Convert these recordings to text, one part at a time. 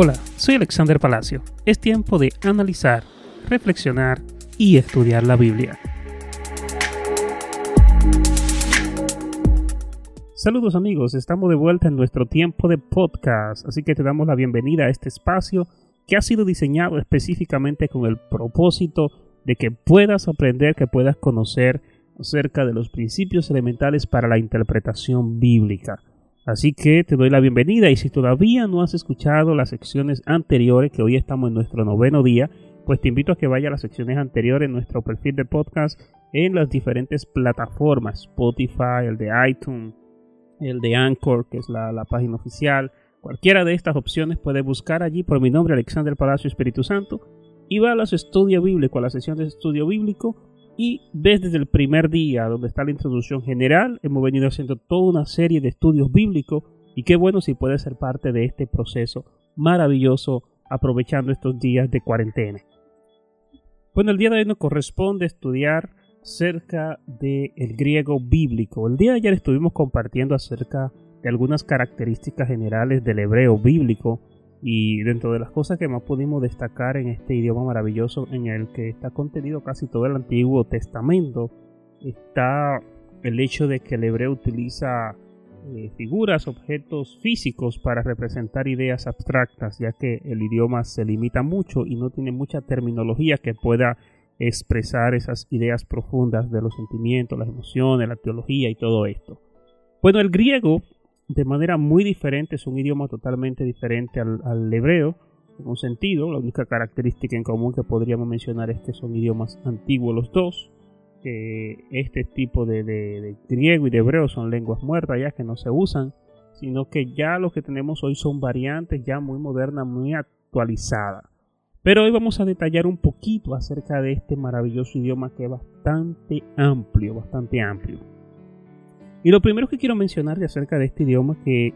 Hola, soy Alexander Palacio. Es tiempo de analizar, reflexionar y estudiar la Biblia. Saludos amigos, estamos de vuelta en nuestro tiempo de podcast, así que te damos la bienvenida a este espacio que ha sido diseñado específicamente con el propósito de que puedas aprender, que puedas conocer acerca de los principios elementales para la interpretación bíblica. Así que te doy la bienvenida y si todavía no has escuchado las secciones anteriores, que hoy estamos en nuestro noveno día, pues te invito a que vaya a las secciones anteriores en nuestro perfil de podcast en las diferentes plataformas, Spotify, el de iTunes, el de Anchor, que es la, la página oficial. Cualquiera de estas opciones puedes buscar allí por mi nombre, Alexander Palacio Espíritu Santo, y va a los estudios bíblicos, a la sesión de estudio bíblico, y desde el primer día, donde está la introducción general, hemos venido haciendo toda una serie de estudios bíblicos y qué bueno si puedes ser parte de este proceso maravilloso aprovechando estos días de cuarentena. Bueno, el día de hoy nos corresponde estudiar acerca del griego bíblico. El día de ayer estuvimos compartiendo acerca de algunas características generales del hebreo bíblico y dentro de las cosas que más pudimos destacar en este idioma maravilloso en el que está contenido casi todo el Antiguo Testamento, está el hecho de que el hebreo utiliza eh, figuras, objetos físicos para representar ideas abstractas, ya que el idioma se limita mucho y no tiene mucha terminología que pueda expresar esas ideas profundas de los sentimientos, las emociones, la teología y todo esto. Bueno, el griego de manera muy diferente, es un idioma totalmente diferente al, hebreo, en un sentido, la única característica en común que podríamos mencionar es que son idiomas antiguos los dos, que este tipo de, griego y de hebreo son lenguas muertas ya que no se usan, sino que ya lo que tenemos hoy son variantes ya muy modernas, muy actualizadas. Pero hoy vamos a detallar un poquito acerca de este maravilloso idioma que es bastante amplio, bastante amplio. Y lo primero que quiero mencionar de acerca de este idioma que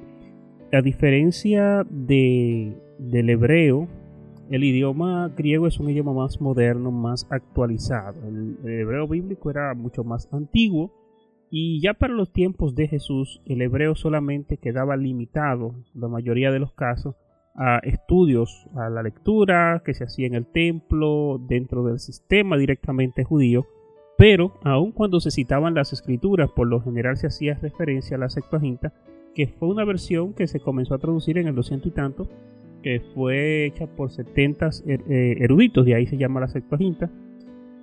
a diferencia de, del hebreo, el idioma griego es un idioma más moderno, más actualizado. El, hebreo bíblico era mucho más antiguo y ya para los tiempos de Jesús el hebreo solamente quedaba limitado, la mayoría de los casos, a estudios, a la lectura que se hacía en el templo, dentro del sistema directamente judío, pero aun cuando se citaban las escrituras, por lo general se hacía referencia a la Septuaginta, que fue una versión que se comenzó a traducir en el 200 y tanto, que fue hecha por 70 er, eh, eruditos, de ahí se llama la Septuaginta.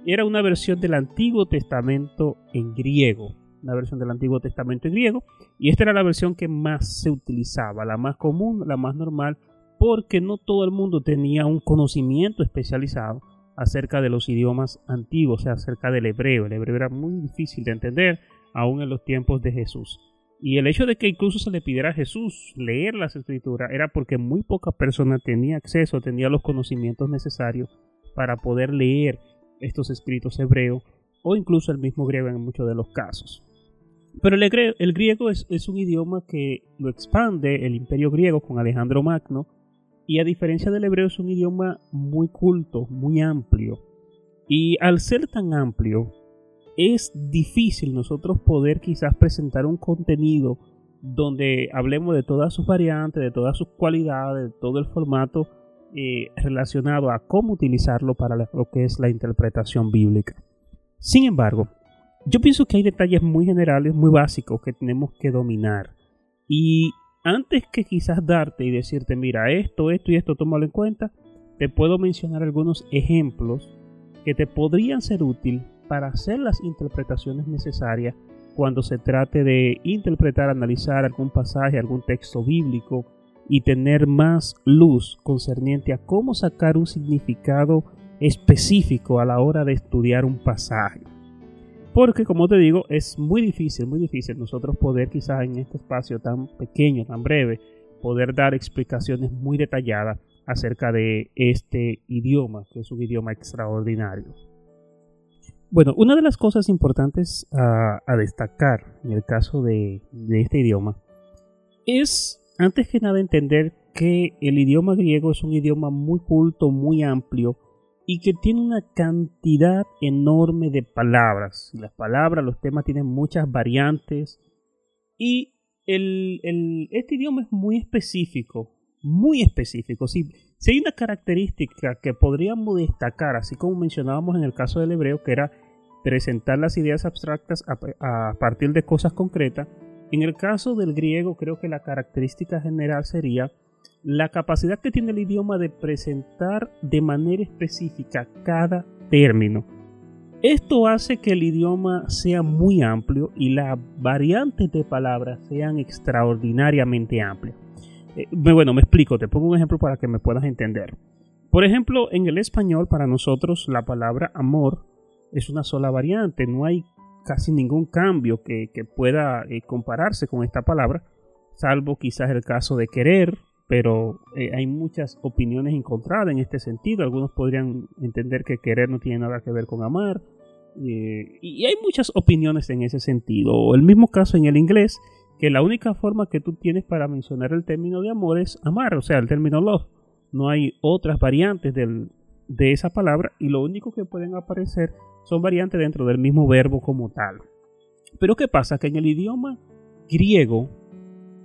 Era una versión del Antiguo Testamento en griego, una versión del Antiguo Testamento en griego, y esta era la versión que más se utilizaba, la más común, la más normal, porque no todo el mundo tenía un conocimiento especializado acerca de los idiomas antiguos, o sea, acerca del hebreo. El hebreo era muy difícil de entender, aún en los tiempos de Jesús. Y el hecho de que incluso se le pidiera a Jesús leer las escrituras era porque muy poca persona tenía acceso, tenía los conocimientos necesarios para poder leer estos escritos hebreos o incluso el mismo griego en muchos de los casos. Pero el, griego, es, es un idioma que lo expande el imperio griego con Alejandro Magno y a diferencia del hebreo es un idioma muy culto, muy amplio. Y al ser tan amplio, es difícil nosotros poder quizás presentar un contenido donde hablemos de todas sus variantes, de todas sus cualidades, de todo el formato eh, relacionado a cómo utilizarlo para lo que es la interpretación bíblica. Sin embargo, yo pienso que hay detalles muy generales, muy básicos que tenemos que dominar. Y antes que quizás darte y decirte, mira, esto, esto y esto, tómalo en cuenta, te puedo mencionar algunos ejemplos que te podrían ser útil para hacer las interpretaciones necesarias cuando se trate de interpretar, analizar algún pasaje, algún texto bíblico y tener más luz concerniente a cómo sacar un significado específico a la hora de estudiar un pasaje. Porque como te digo, es muy difícil, muy difícil nosotros poder quizás en este espacio tan pequeño, tan breve, poder dar explicaciones muy detalladas acerca de este idioma, que es un idioma extraordinario. Bueno, una de las cosas importantes a, destacar en el caso de, de este idioma es, antes que nada, entender que el idioma griego es un idioma muy culto, muy amplio, y que tiene una cantidad enorme de palabras. Las palabras, los temas tienen muchas variantes y el, este idioma es muy específico muy específico. Si, si hay una característica que podríamos destacar, así como mencionábamos en el caso del hebreo, que era presentar las ideas abstractas a, partir de cosas concretas, en el caso del griego creo que la característica general sería la capacidad que tiene el idioma de presentar de manera específica cada término. Esto hace que el idioma sea muy amplio y las variantes de palabras sean extraordinariamente amplias. Eh, bueno, me explico, te pongo un ejemplo para que me puedas entender. Por ejemplo, en el español para nosotros la palabra amor es una sola variante, no hay casi ningún cambio que, pueda eh, compararse con esta palabra, salvo quizás el caso de querer, pero eh, hay muchas opiniones encontradas en este sentido. Algunos podrían entender que querer no tiene nada que ver con amar, y hay muchas opiniones en ese sentido. O el mismo caso en el inglés, que la única forma que tú tienes para mencionar el término de amor es amar, o sea, el término love. No hay otras variantes de esa palabra y lo único que pueden aparecer son variantes dentro del mismo verbo como tal. Pero ¿qué pasa? Que en el idioma griego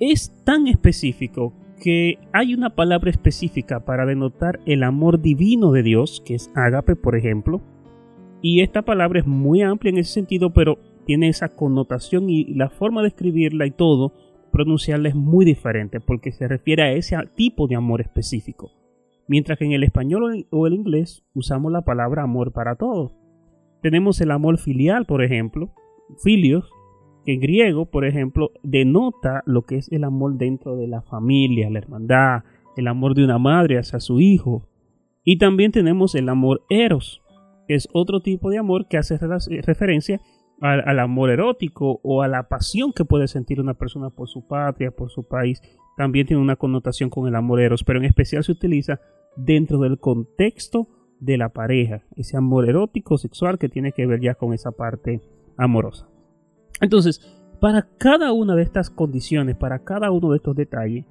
es tan específico que hay una palabra específica para denotar el amor divino de Dios, que es ágape, por ejemplo. Y esta palabra es muy amplia en ese sentido, pero tiene esa connotación y la forma de escribirla y todo, pronunciarla es muy diferente porque se refiere a ese tipo de amor específico. Mientras que en el español o el inglés usamos la palabra amor para todo. Tenemos el amor filial, por ejemplo, filios, que en griego, por ejemplo, denota lo que es el amor dentro de la familia, la hermandad, el amor de una madre hacia su hijo. Y también tenemos el amor eros, que es otro tipo de amor que hace referencia al, amor erótico o a la pasión que puede sentir una persona por su patria, por su país, también tiene una connotación con el amor eros, pero en especial se utiliza dentro del contexto de la pareja, ese amor erótico, sexual que tiene que ver ya con esa parte amorosa. Entonces, para cada una de estas condiciones, para cada uno de estos detalles,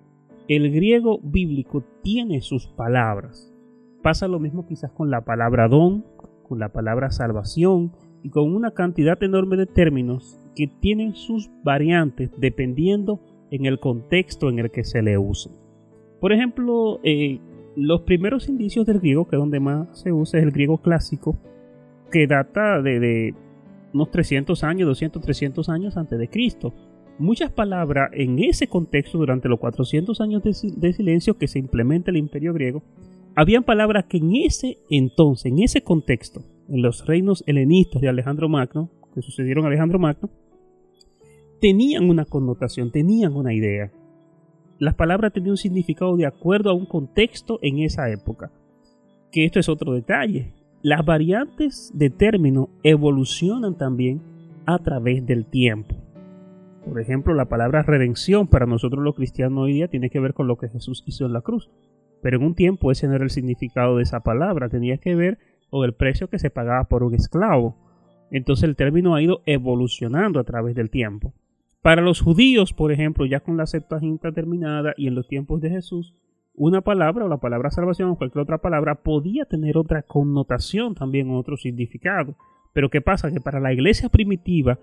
el griego bíblico tiene sus palabras. Pasa lo mismo quizás con la palabra don, con la palabra salvación, y con una cantidad enorme de términos que tienen sus variantes dependiendo en el contexto en el que se le use. Por ejemplo, eh, los primeros indicios del griego, que es donde más se usa, es el griego clásico, que data de, unos 300 años, 200, 300 años antes de Cristo. Muchas palabras en ese contexto, durante los 400 años de, silencio que se implementa el imperio griego, habían palabras que en ese entonces, en ese contexto, en los reinos helenistas de Alejandro Magno, que sucedieron a Alejandro Magno, tenían una connotación, tenían una idea. Las palabras tenían un significado de acuerdo a un contexto en esa época. Que esto es otro detalle. Las variantes de término evolucionan también a través del tiempo. Por ejemplo, la palabra redención para nosotros los cristianos hoy día tiene que ver con lo que Jesús hizo en la cruz. Pero en un tiempo ese no era el significado de esa palabra, tenía que ver o el precio que se pagaba por un esclavo. Entonces el término ha ido evolucionando a través del tiempo. Para los judíos, por ejemplo, ya con la Septuaginta terminada y en los tiempos de Jesús, una palabra o la palabra salvación o cualquier otra palabra podía tener otra connotación también, otro significado. Pero ¿qué pasa? Que para la iglesia primitiva,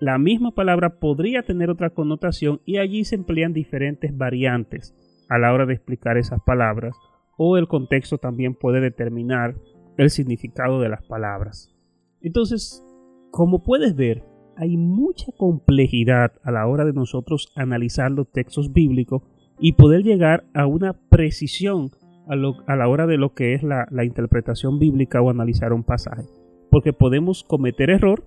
la misma palabra podría tener otra connotación y allí se emplean diferentes variantes a la hora de explicar esas palabras o el contexto también puede determinar el significado de las palabras. Entonces, como puedes ver, hay mucha complejidad a la hora de nosotros analizar los textos bíblicos y poder llegar a una precisión a, la hora de lo que es la, la interpretación bíblica o analizar un pasaje. Porque podemos cometer error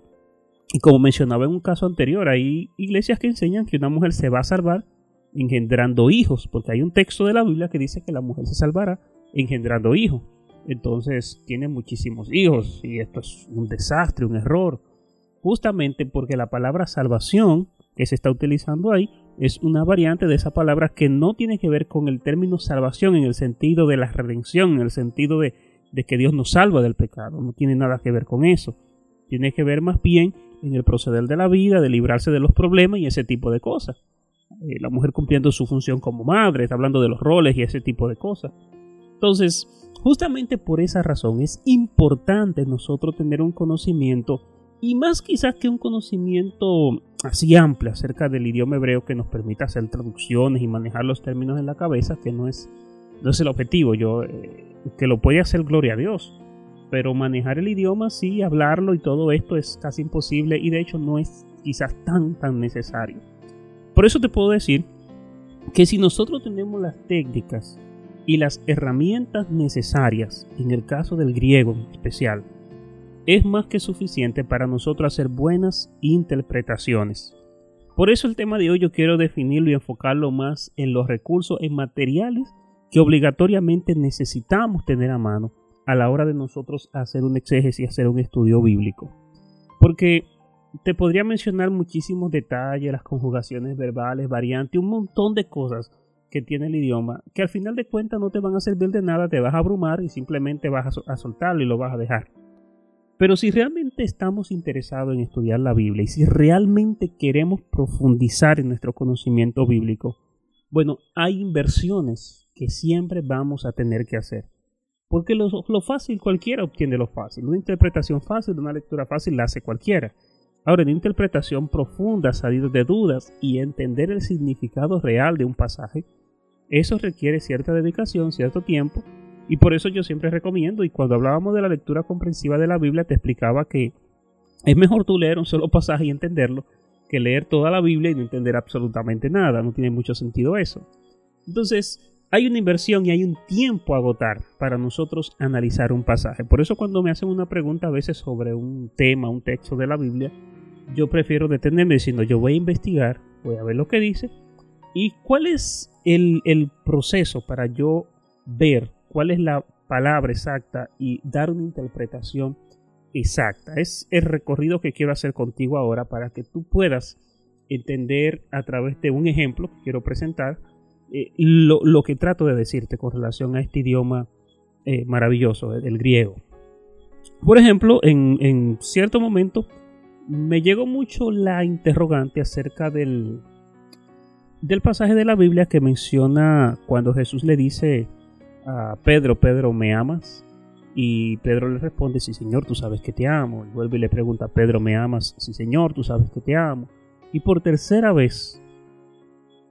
y como mencionaba en un caso anterior, hay iglesias que enseñan que una mujer se va a salvar engendrando hijos, porque hay un texto de la Biblia que dice que la mujer se salvará engendrando hijos entonces tiene muchísimos hijos y esto es un desastre, un error. Justamente porque la palabra salvación que se está utilizando ahí es una variante de esa palabra que no tiene que ver con el término salvación en el sentido de la redención, en el sentido de, que Dios nos salva del pecado. No tiene nada que ver con eso. Tiene que ver más bien en el proceder de la vida, de librarse de los problemas y ese tipo de cosas. Eh, la mujer cumpliendo su función como madre, está hablando de los roles y ese tipo de cosas. Entonces, Justamente por esa razón es importante nosotros tener un conocimiento Y más quizás que un conocimiento así amplio acerca del idioma hebreo que nos permita hacer traducciones y manejar los términos en la cabeza, que no es, no es el objetivo. Yo, eh, que lo puede hacer, gloria a Dios. Pero manejar el idioma, sí, hablarlo y todo esto es casi imposible y de hecho no es quizás tan, tan necesario. Por eso te puedo decir que si nosotros tenemos las técnicas y las herramientas necesarias, en el caso del griego en especial, es más que suficiente para nosotros hacer buenas interpretaciones. Por eso el tema de hoy yo quiero definirlo y enfocarlo más en los recursos en materiales que obligatoriamente necesitamos tener a mano a la hora de nosotros hacer un exégesis y hacer un estudio bíblico. Porque te podría mencionar muchísimos detalles, las conjugaciones verbales, variantes, un montón de cosas que tiene el idioma, que al final de cuentas no te van a servir de nada, te vas a abrumar y simplemente vas a, soltarlo y lo vas a dejar. Pero si realmente estamos interesados en estudiar la Biblia y si realmente queremos profundizar en nuestro conocimiento bíblico, bueno, hay inversiones que siempre vamos a tener que hacer. Porque lo, fácil, cualquiera obtiene lo fácil. Una interpretación fácil, una lectura fácil la hace cualquiera. Ahora, en interpretación profunda, salir de dudas y entender el significado real de un pasaje, eso requiere cierta dedicación, cierto tiempo, y por eso yo siempre recomiendo, y cuando hablábamos de la lectura comprensiva de la Biblia, te explicaba que es mejor tú leer un solo pasaje y entenderlo, que leer toda la Biblia y no entender absolutamente nada, no tiene mucho sentido eso. Entonces, hay una inversión y hay un tiempo a agotar para nosotros analizar un pasaje. Por eso cuando me hacen una pregunta a veces sobre un tema, un texto de la Biblia, yo prefiero detenerme diciendo yo voy a investigar, voy a ver lo que dice y cuál es el, proceso para yo ver cuál es la palabra exacta y dar una interpretación exacta. Es el recorrido que quiero hacer contigo ahora para que tú puedas entender a través de un ejemplo que quiero presentar eh, lo, que trato de decirte con relación a este idioma eh, maravilloso, el, griego. Por ejemplo, en, en cierto momento me llegó mucho la interrogante acerca del, del pasaje de la Biblia que menciona cuando Jesús le dice a Pedro, Pedro, ¿me amas? Y Pedro le responde, sí Señor, tú sabes que te amo. Y vuelve y le pregunta, Pedro, ¿me amas? Sí Señor, tú sabes que te amo. Y por tercera vez,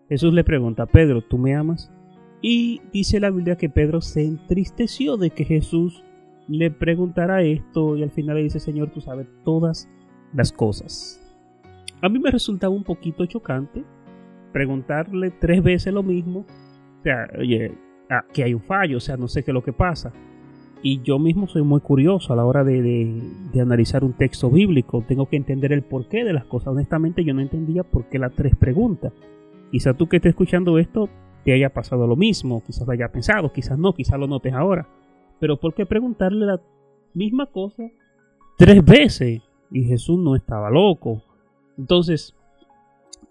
Jesús le pregunta, Pedro, ¿tú me amas? Y dice la Biblia que Pedro se entristeció de que Jesús le preguntara esto y al final le dice, Señor, tú sabes todas las cosas. A mí me resultaba un poquito chocante preguntarle tres veces lo mismo. O sea, oye, que hay un fallo, o sea, no sé qué es lo que pasa. Y yo mismo soy muy curioso a la hora de, analizar un texto bíblico. Tengo que entender el porqué de las cosas. Honestamente, yo no entendía por qué las tres preguntas. Quizá tú que estés escuchando esto te haya pasado lo mismo, quizás lo haya pensado, quizás no, quizás lo notes ahora. Pero ¿por qué preguntarle la misma cosa tres veces? y Jesús no estaba loco. Entonces,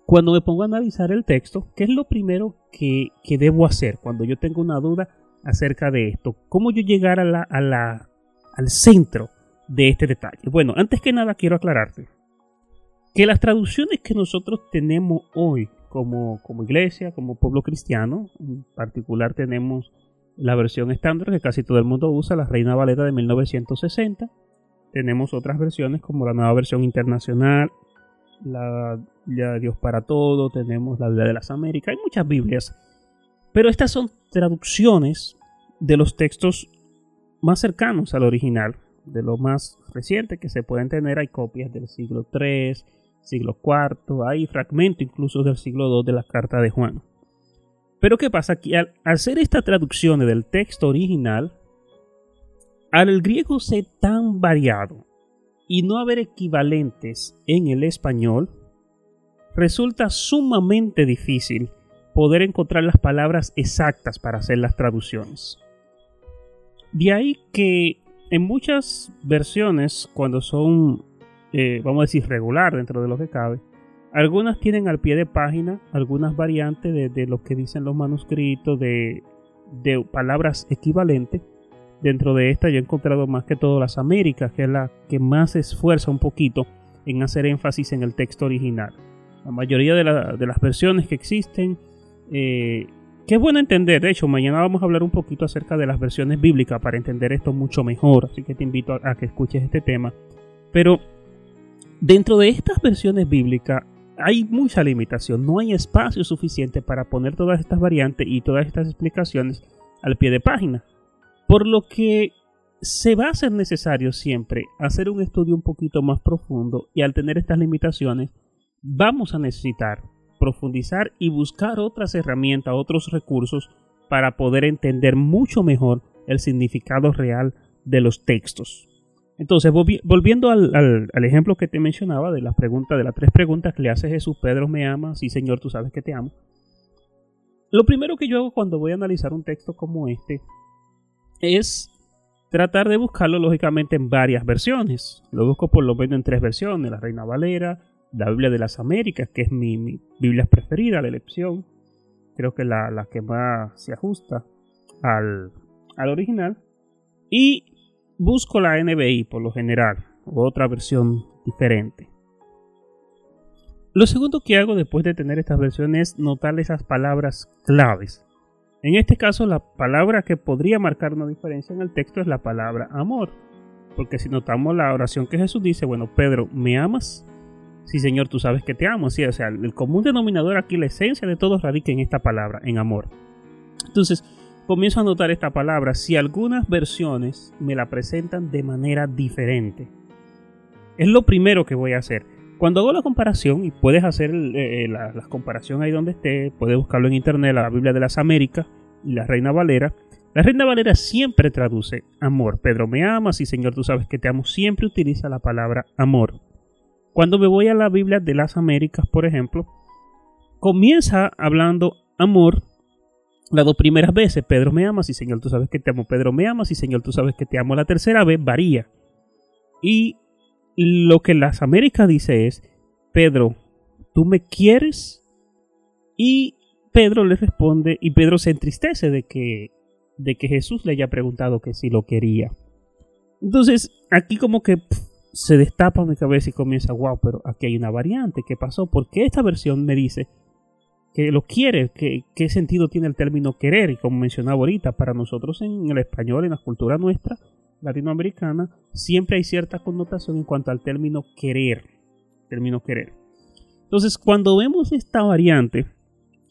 cuando me pongo a analizar el texto, ¿qué es lo primero que, debo hacer cuando yo tengo una duda acerca de esto? ¿Cómo yo llegar a la, a la, al centro de este detalle? Bueno, antes que nada quiero aclararte que las traducciones que nosotros tenemos hoy como, como iglesia, como pueblo cristiano, en particular tenemos la versión estándar que casi todo el mundo usa, la Reina Valera de 1960, tenemos otras versiones como la nueva versión internacional, la de Dios para todo, tenemos la Biblia de las Américas, hay muchas Biblias. Pero estas son traducciones de los textos más cercanos al original, de lo más reciente que se pueden tener. Hay copias del siglo III, siglo IV, hay fragmentos incluso del siglo II de la carta de Juan. Pero ¿qué pasa? aquí al hacer esta traducción del texto original, al griego ser tan variado y no haber equivalentes en el español, resulta sumamente difícil poder encontrar las palabras exactas para hacer las traducciones. De ahí que en muchas versiones, cuando son, eh, vamos a decir, regular dentro de lo que cabe, algunas tienen al pie de página algunas variantes de, lo que dicen los manuscritos, de, de palabras equivalentes, Dentro de esta yo he encontrado más que todo las Américas, que es la que más esfuerza un poquito en hacer énfasis en el texto original. La mayoría de, las versiones que existen, eh, que es bueno entender, de hecho mañana vamos a hablar un poquito acerca de las versiones bíblicas para entender esto mucho mejor, así que te invito a, que escuches este tema. Pero dentro de estas versiones bíblicas hay mucha limitación, no hay espacio suficiente para poner todas estas variantes y todas estas explicaciones al pie de página. Por lo que se va a ser necesario siempre hacer un estudio un poquito más profundo y al tener estas limitaciones vamos a necesitar profundizar y buscar otras herramientas, otros recursos para poder entender mucho mejor el significado real de los textos. Entonces, volviendo al, ejemplo que te mencionaba de las preguntas, de las tres preguntas que le hace Jesús, Pedro, ¿me amas? Sí, Señor, tú sabes que te amo. Lo primero que yo hago cuando voy a analizar un texto como este es tratar de buscarlo lógicamente en varias versiones. Lo busco por lo menos en tres versiones, la Reina Valera, la Biblia de las Américas, que es mi, Biblia preferida, la elección, creo que la, la que más se ajusta al, al original, y busco la NBI por lo general, o otra versión diferente. Lo segundo que hago después de tener estas versiones es notar esas palabras claves. En este caso, la palabra que podría marcar una diferencia en el texto es la palabra amor. Porque si notamos la oración que Jesús dice, bueno, Pedro, ¿me amas? Sí, Señor, tú sabes que te amo. Sí, o sea, el común denominador aquí, la esencia de todo radica en esta palabra, en amor. Entonces, comienzo a notar esta palabra si algunas versiones me la presentan de manera diferente. Es lo primero que voy a hacer. Cuando hago la comparación, y puedes hacer eh, la, comparación ahí donde esté, puedes buscarlo en internet, la Biblia de las Américas y la Reina Valera. La Reina Valera siempre traduce amor. Pedro me amas y Señor tú sabes que te amo. Siempre utiliza la palabra amor. Cuando me voy a la Biblia de las Américas, por ejemplo, comienza hablando amor las dos primeras veces, Pedro me amas y Señor tú sabes que te amo, Pedro me amas y Señor tú sabes que te amo. La tercera vez varía. Y lo que las Américas dice es, Pedro, ¿tú me quieres? Y Pedro le responde y Pedro se entristece de que, de que Jesús le haya preguntado que si lo quería. Entonces, aquí como que se destapa mi cabeza y comienza, wow, pero aquí hay una variante, ¿qué pasó? Porque esta versión me dice que lo quiere, que, qué sentido tiene el término querer, y como mencionaba ahorita, para nosotros en el español, en la cultura nuestra, latinoamericana, siempre hay cierta connotación en cuanto al término querer, término querer. Entonces, cuando vemos esta variante,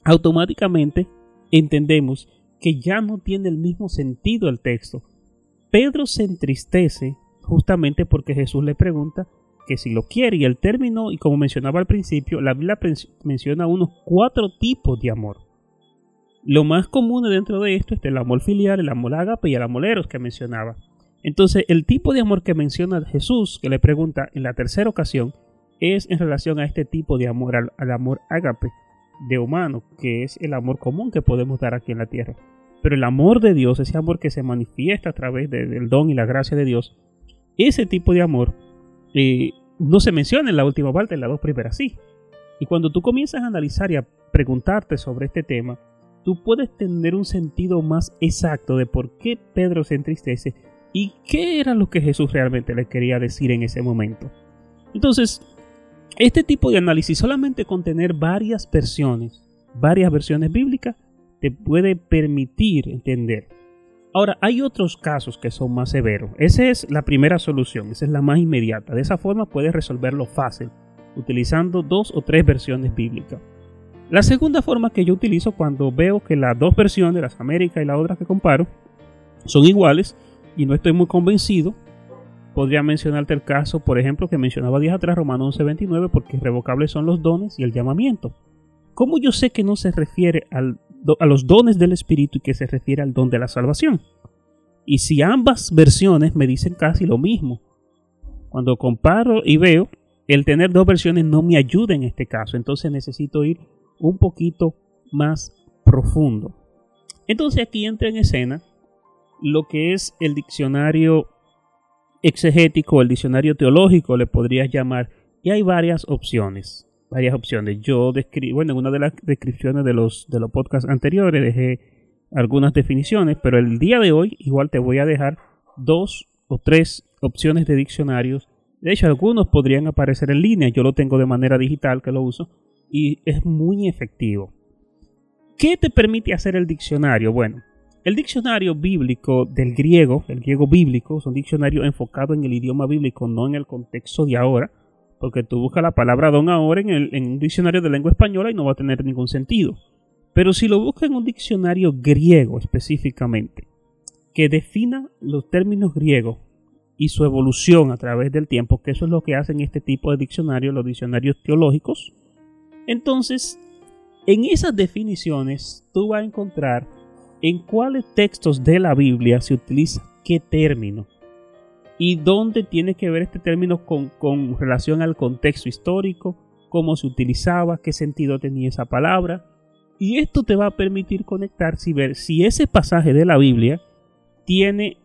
automáticamente entendemos que ya no tiene el mismo sentido el texto. Pedro se entristece justamente porque Jesús le pregunta que si lo quiere y el término, y como mencionaba al principio, la Biblia menciona unos cuatro tipos de amor. Lo más común dentro de esto es el amor filial, el amor ágape y el amor eros que mencionaba. Entonces, el tipo de amor que menciona Jesús, que le pregunta en la tercera ocasión, es en relación a este tipo de amor, al, amor ágape de humano, que es el amor común que podemos dar aquí en la tierra. Pero el amor de Dios, ese amor que se manifiesta a través del don y la gracia de Dios, ese tipo de amor no se menciona en la última parte, en las dos primeras sí. Y cuando tú comienzas a analizar y a preguntarte sobre este tema, tú puedes tener un sentido más exacto de por qué Pedro se entristece y qué era lo que Jesús realmente le quería decir en ese momento. Entonces, este tipo de análisis solamente con tener varias versiones, varias versiones bíblicas, te puede permitir entender Ahora, hay otros casos que son más severos. Esa es la primera solución, esa es la más inmediata. De esa forma puedes resolverlo fácil, utilizando dos o tres versiones bíblicas. La segunda forma que yo utilizo cuando veo que las dos versiones, las Américas y la otra que comparo, son iguales y no estoy muy convencido, podría mencionarte el caso, por ejemplo, que mencionaba días atrás, Romano 11:29, porque irrevocables son los dones y el llamamiento. ¿Cómo yo sé que no se refiere a los dones del Espíritu y que se refiere al don de la salvación. Y si ambas versiones me dicen casi lo mismo, cuando comparo y veo, el tener dos versiones no me ayuda en este caso, entonces necesito ir un poquito más profundo. Entonces aquí entra en escena lo que es el diccionario exegético, el diccionario teológico, le podrías llamar, y hay varias opciones varias opciones. Yo describo, bueno, en una de las descripciones de los, de los podcasts anteriores dejé algunas definiciones, pero el día de hoy igual te voy a dejar dos o tres opciones de diccionarios. De hecho, algunos podrían aparecer en línea. Yo lo tengo de manera digital que lo uso y es muy efectivo. ¿Qué te permite hacer el diccionario? Bueno, el diccionario bíblico del griego, el griego bíblico, es un diccionario enfocado en el idioma bíblico, no en el contexto de ahora Porque tú buscas la palabra don ahora en, en un diccionario de lengua española y no va a tener ningún sentido. Pero si lo buscas en un diccionario griego específicamente, que defina los términos griegos y su evolución a través del tiempo, que eso es lo que hacen este tipo de diccionarios, los diccionarios teológicos, entonces en esas definiciones tú vas a encontrar en cuáles textos de la Biblia se utiliza qué término y dónde tiene que ver este término con, relación al contexto histórico, cómo se utilizaba, qué sentido tenía esa palabra. Y esto te va a permitir conectar y ver si ese pasaje de la Biblia tiene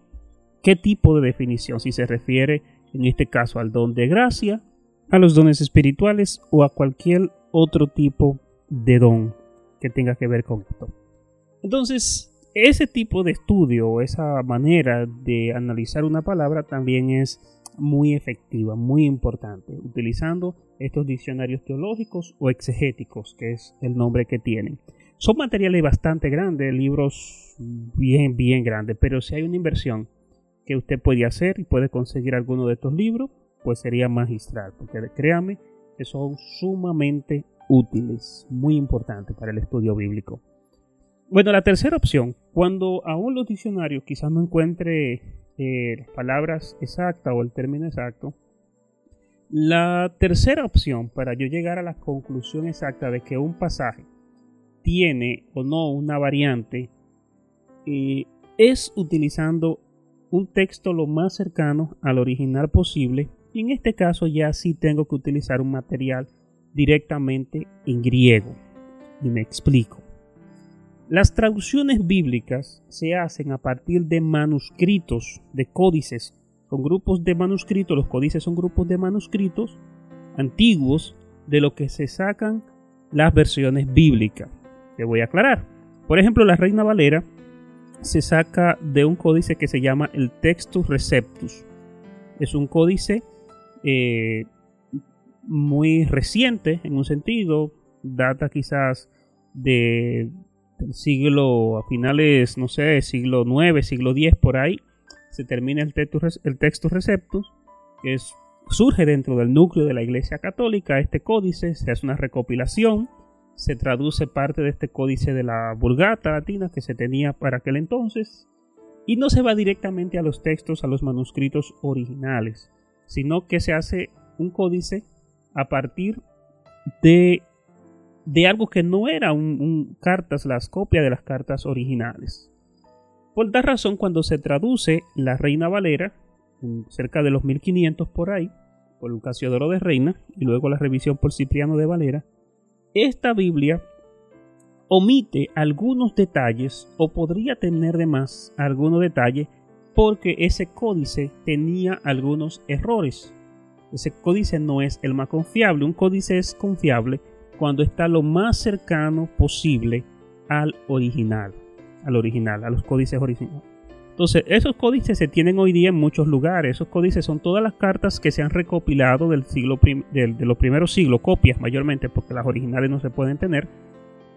qué tipo de definición, si se refiere en este caso al don de gracia, a los dones espirituales o a cualquier otro tipo de don que tenga que ver con esto. Entonces, ese tipo de estudio esa manera de analizar una palabra también es muy efectiva, muy importante, utilizando estos diccionarios teológicos o exegéticos, que es el nombre que tienen. Son materiales bastante grandes, libros bien, bien grandes, pero si hay una inversión que usted puede hacer y puede conseguir alguno de estos libros, pues sería magistral, porque créame que son sumamente útiles, muy importantes para el estudio bíblico. Bueno, la tercera opción, cuando aún los diccionarios quizás no encuentre eh, las palabras exactas o el término exacto, la tercera opción para yo llegar a la conclusión exacta de que un pasaje tiene o no una variante eh, es utilizando un texto lo más cercano al original posible y en este caso ya sí tengo que utilizar un material directamente en griego. Y me explico. Las traducciones bíblicas se hacen a partir de manuscritos, de códices, con grupos de manuscritos, los códices son grupos de manuscritos antiguos de lo que se sacan las versiones bíblicas. Te voy a aclarar. Por ejemplo, la Reina Valera se saca de un códice que se llama el Textus Receptus. Es un códice eh, muy reciente en un sentido, data quizás de, del siglo, a finales, no sé, siglo 9, siglo 10 por ahí, se termina el Textus, el textus Receptus, que es, surge dentro del núcleo de la Iglesia Católica, este códice, se hace una recopilación se traduce parte de este códice de la Vulgata latina que se tenía para aquel entonces y no se va directamente a los textos, a los manuscritos originales, sino que se hace un códice a partir de, de algo que no era un, cartas, las copias de las cartas originales. Por tal razón, cuando se traduce la Reina Valera, cerca de los 1500 por ahí, por Casiodoro de Reina, y luego la revisión por Cipriano de Valera, esta Biblia omite algunos detalles o podría tener de más algunos detalles porque ese códice tenía algunos errores. Ese códice no es el más confiable. Un códice es confiable cuando está lo más cercano posible al original, al original, a los códices originales. Entonces, esos códices se tienen hoy día en muchos lugares. Esos códices son todas las cartas que se han recopilado del siglo de, los primeros siglos, copias mayormente, porque las originales no se pueden tener.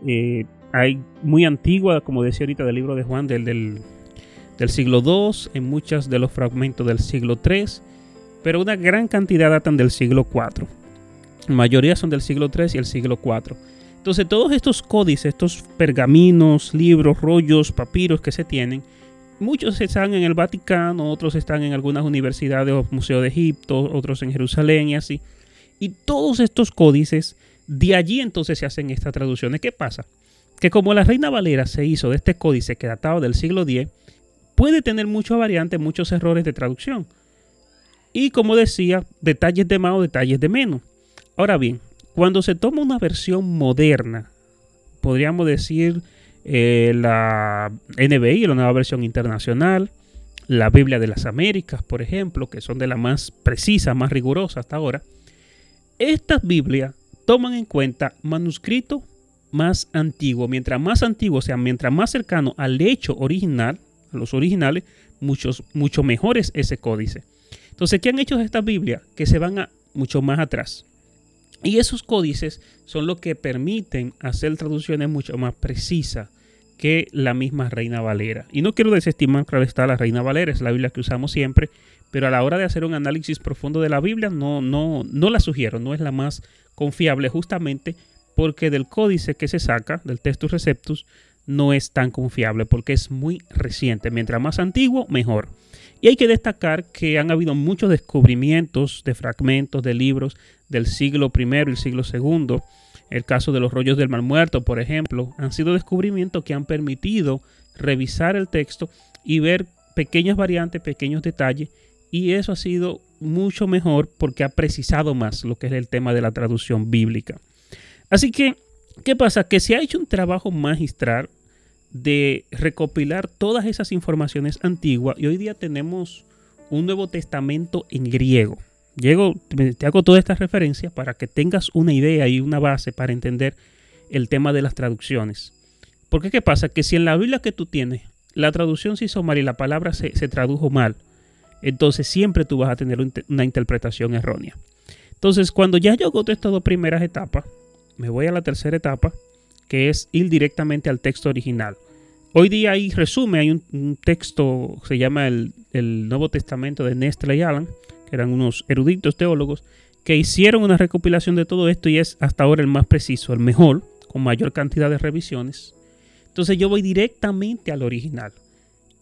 Eh, hay muy antiguas, como decía ahorita del libro de Juan, del, del, siglo II, en muchos de los fragmentos del siglo III, pero una gran cantidad datan del siglo IV. La mayoría son del siglo III y el siglo IV. Entonces, todos estos códices, estos pergaminos, libros, rollos, papiros que se tienen, Muchos están en el Vaticano, otros están en algunas universidades o museos de Egipto, otros en Jerusalén y así. Y todos estos códices, de allí entonces se hacen estas traducciones. ¿Qué pasa? Que como la Reina Valera se hizo de este códice que databa del siglo X, puede tener muchas variantes, muchos errores de traducción. Y como decía, detalles de más o detalles de menos. Ahora bien, cuando se toma una versión moderna, podríamos decir eh, la NBI, la nueva versión internacional, la Biblia de las Américas, por ejemplo, que son de las más precisas, más rigurosas hasta ahora. Estas Biblias toman en cuenta manuscritos más antiguos. Mientras más antiguo sea, mientras más cercano al hecho original, a los originales, muchos, mucho mejor es ese códice. Entonces, ¿qué han hecho estas Biblias? Que se van a mucho más atrás. Y esos códices son los que permiten hacer traducciones mucho más precisas que la misma Reina Valera. Y no quiero desestimar, claro está, la Reina Valera, es la Biblia que usamos siempre, pero a la hora de hacer un análisis profundo de la Biblia no, no, no la sugiero, no es la más confiable justamente porque del códice que se saca, del Textus Receptus, no es tan confiable porque es muy reciente. Mientras más antiguo, mejor. Y hay que destacar que han habido muchos descubrimientos de fragmentos de libros del siglo I y siglo II. El caso de los rollos del Mar Muerto, por ejemplo, han sido descubrimientos que han permitido revisar el texto y ver pequeñas variantes, pequeños detalles. Y eso ha sido mucho mejor porque ha precisado más lo que es el tema de la traducción bíblica. Así que, ¿qué pasa? Que se ha hecho un trabajo magistral de recopilar todas esas informaciones antiguas y hoy día tenemos un Nuevo Testamento en griego. Llego, te hago todas estas referencias para que tengas una idea y una base para entender el tema de las traducciones. Porque qué pasa? Que si en la Biblia que tú tienes la traducción se hizo mal y la palabra se, se tradujo mal, entonces siempre tú vas a tener una interpretación errónea. Entonces cuando ya yo agoto estas dos primeras etapas, me voy a la tercera etapa, que es ir directamente al texto original. Hoy día hay resumen, hay un, texto, se llama el, Nuevo Testamento de Nestle y Allen, eran unos eruditos teólogos, que hicieron una recopilación de todo esto y es hasta ahora el más preciso, el mejor, con mayor cantidad de revisiones. Entonces yo voy directamente al original.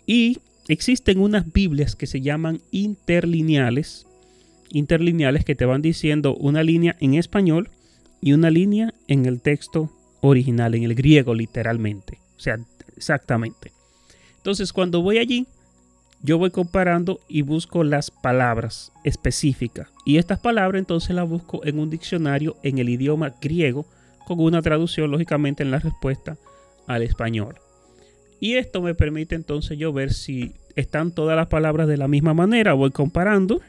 Y existen unas Biblias que se llaman interlineales, interlineales que te van diciendo una línea en español y una línea en el texto original, en el griego literalmente. O sea, exactamente. Entonces cuando voy allí, yo voy comparando y busco las palabras específicas. Y estas palabras entonces las busco en un diccionario en el idioma griego con una traducción lógicamente en la respuesta al español. Y esto me permite entonces yo ver si están todas las palabras de la misma manera. Voy comparando.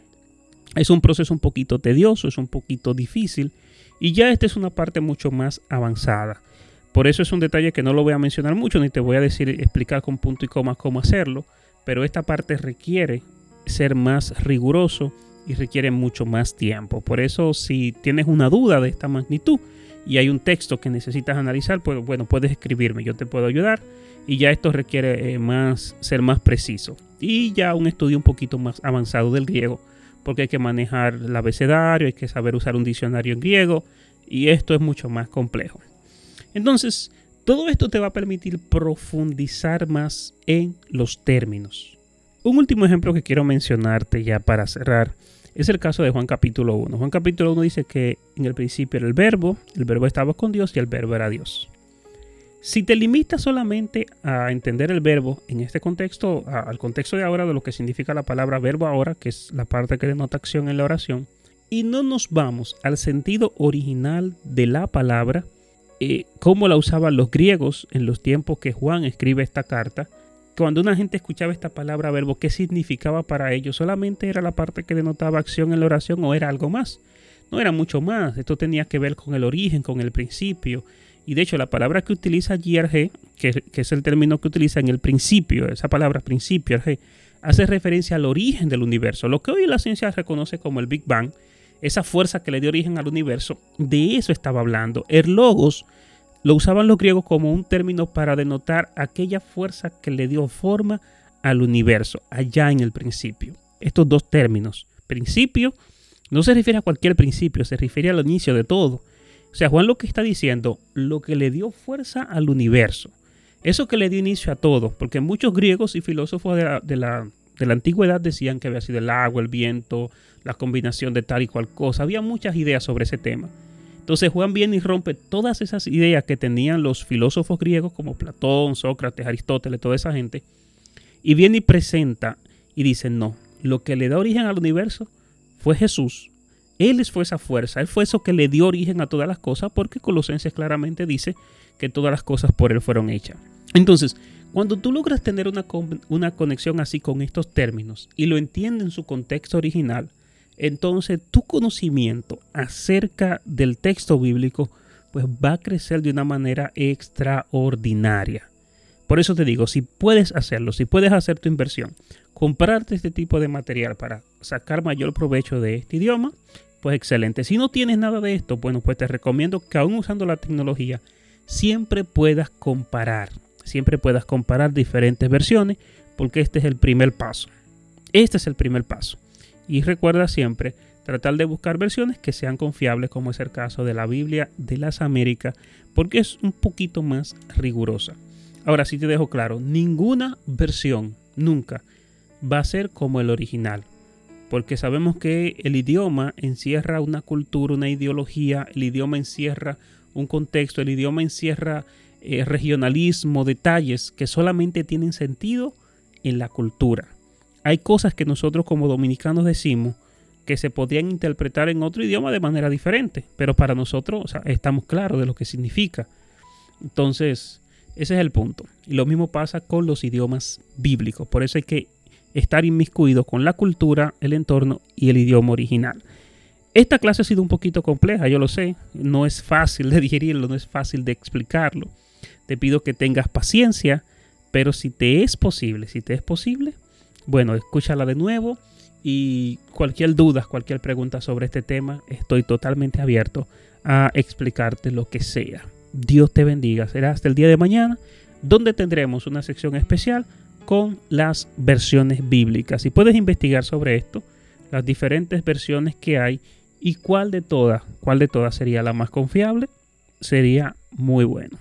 Es un proceso un poquito tedioso, es un poquito difícil y ya esta es una parte mucho más avanzada. Por eso es un detalle que no lo voy a mencionar mucho, ni te voy a decir, explicar con punto y coma cómo hacerlo. Pero esta parte requiere ser más riguroso y requiere mucho más tiempo. Por eso si tienes una duda de esta magnitud y hay un texto que necesitas analizar, pues bueno, puedes escribirme, yo te puedo ayudar. Y ya esto requiere eh, más, ser más preciso. Y ya un estudio un poquito más avanzado del griego porque hay que manejar el abecedario, hay que saber usar un diccionario en griego y esto es mucho más complejo. Entonces, todo esto te va a permitir profundizar más en los términos. Un último ejemplo que quiero mencionarte ya para cerrar es el caso de Juan capítulo 1. Juan capítulo 1 dice que en el principio era el verbo, el verbo estaba con Dios y el verbo era Dios. Si te limitas solamente a entender el verbo en este contexto, al contexto de ahora de lo que significa la palabra verbo ahora, que es la parte que denota acción en la oración, y no nos vamos al sentido original de la palabra, eh, como la usaban los griegos en los tiempos que Juan escribe esta carta, cuando una gente escuchaba esta palabra verbo, ¿qué significaba para ellos? ¿Solamente era la parte que denotaba acción en la oración o era algo más? No era mucho más, esto tenía que ver con el origen, con el principio, y de hecho, la palabra que utiliza GRG, que, es el término que utiliza en el principio, esa palabra principio, hace referencia al origen del universo. Lo que hoy la ciencia reconoce como el Big Bang, esa fuerza que le dio origen al universo, de eso estaba hablando. El logos lo usaban los griegos como un término para denotar aquella fuerza que le dio forma al universo, allá en el principio. Estos dos términos, principio, no se refiere a cualquier principio, se refiere al inicio de todo. O sea, Juan lo que está diciendo, lo que le dio fuerza al universo, eso que le dio inicio a todo, porque muchos griegos y filósofos de la, antigüedad decían que había sido el agua, el viento, la combinación de tal y cual cosa, había muchas ideas sobre ese tema. Entonces Juan viene y rompe todas esas ideas que tenían los filósofos griegos como Platón, Sócrates, Aristóteles, toda esa gente, y viene y presenta y dice, no, lo que le da origen al universo fue Jesús, él fue esa fuerza, Él fue eso que le dio origen a todas las cosas, porque Colosenses claramente dice que todas las cosas por Él fueron hechas. Entonces, cuando tú logras tener una, una conexión así con estos términos y lo entiendes en su contexto original, entonces tu conocimiento acerca del texto bíblico pues va a crecer de una manera extraordinaria. Por eso te digo, si puedes hacerlo, si puedes hacer tu inversión, comprarte este tipo de material para sacar mayor provecho de este idioma, pues excelente. Si no tienes nada de esto, bueno, pues te recomiendo que aún usando la tecnología, siempre puedas comparar. Siempre puedas comparar diferentes versiones, porque este es el primer paso. Este es el primer paso. Y recuerda siempre tratar de buscar versiones que sean confiables, como es el caso de la Biblia de las Américas, porque es un poquito más rigurosa. Ahora sí te dejo claro, ninguna versión nunca va a ser como el original, porque sabemos que el idioma encierra una cultura, una ideología, el idioma encierra un contexto, el idioma encierra eh, regionalismo, detalles que solamente tienen sentido en la cultura. Hay cosas que nosotros como dominicanos decimos que se podrían interpretar en otro idioma de manera diferente, pero para nosotros estamos claros de lo que significa. Entonces, ese es el punto. Y lo mismo pasa con los idiomas bíblicos. Por eso hay que estar inmiscuido con la cultura, el entorno y el idioma original. Esta clase ha sido un poquito compleja, yo lo sé. No es fácil de digerirlo, no es fácil de explicarlo. Te pido que tengas paciencia, pero si te es posible, si te es posible, bueno, escúchala de nuevo y cualquier duda, cualquier pregunta sobre este tema, estoy totalmente abierto a explicarte lo que sea. Dios te bendiga. Será hasta el día de mañana, donde tendremos una sección especial con las versiones bíblicas. Y puedes investigar sobre esto, las diferentes versiones que hay y cuál de todas, cuál de todas sería la más confiable, sería muy bueno.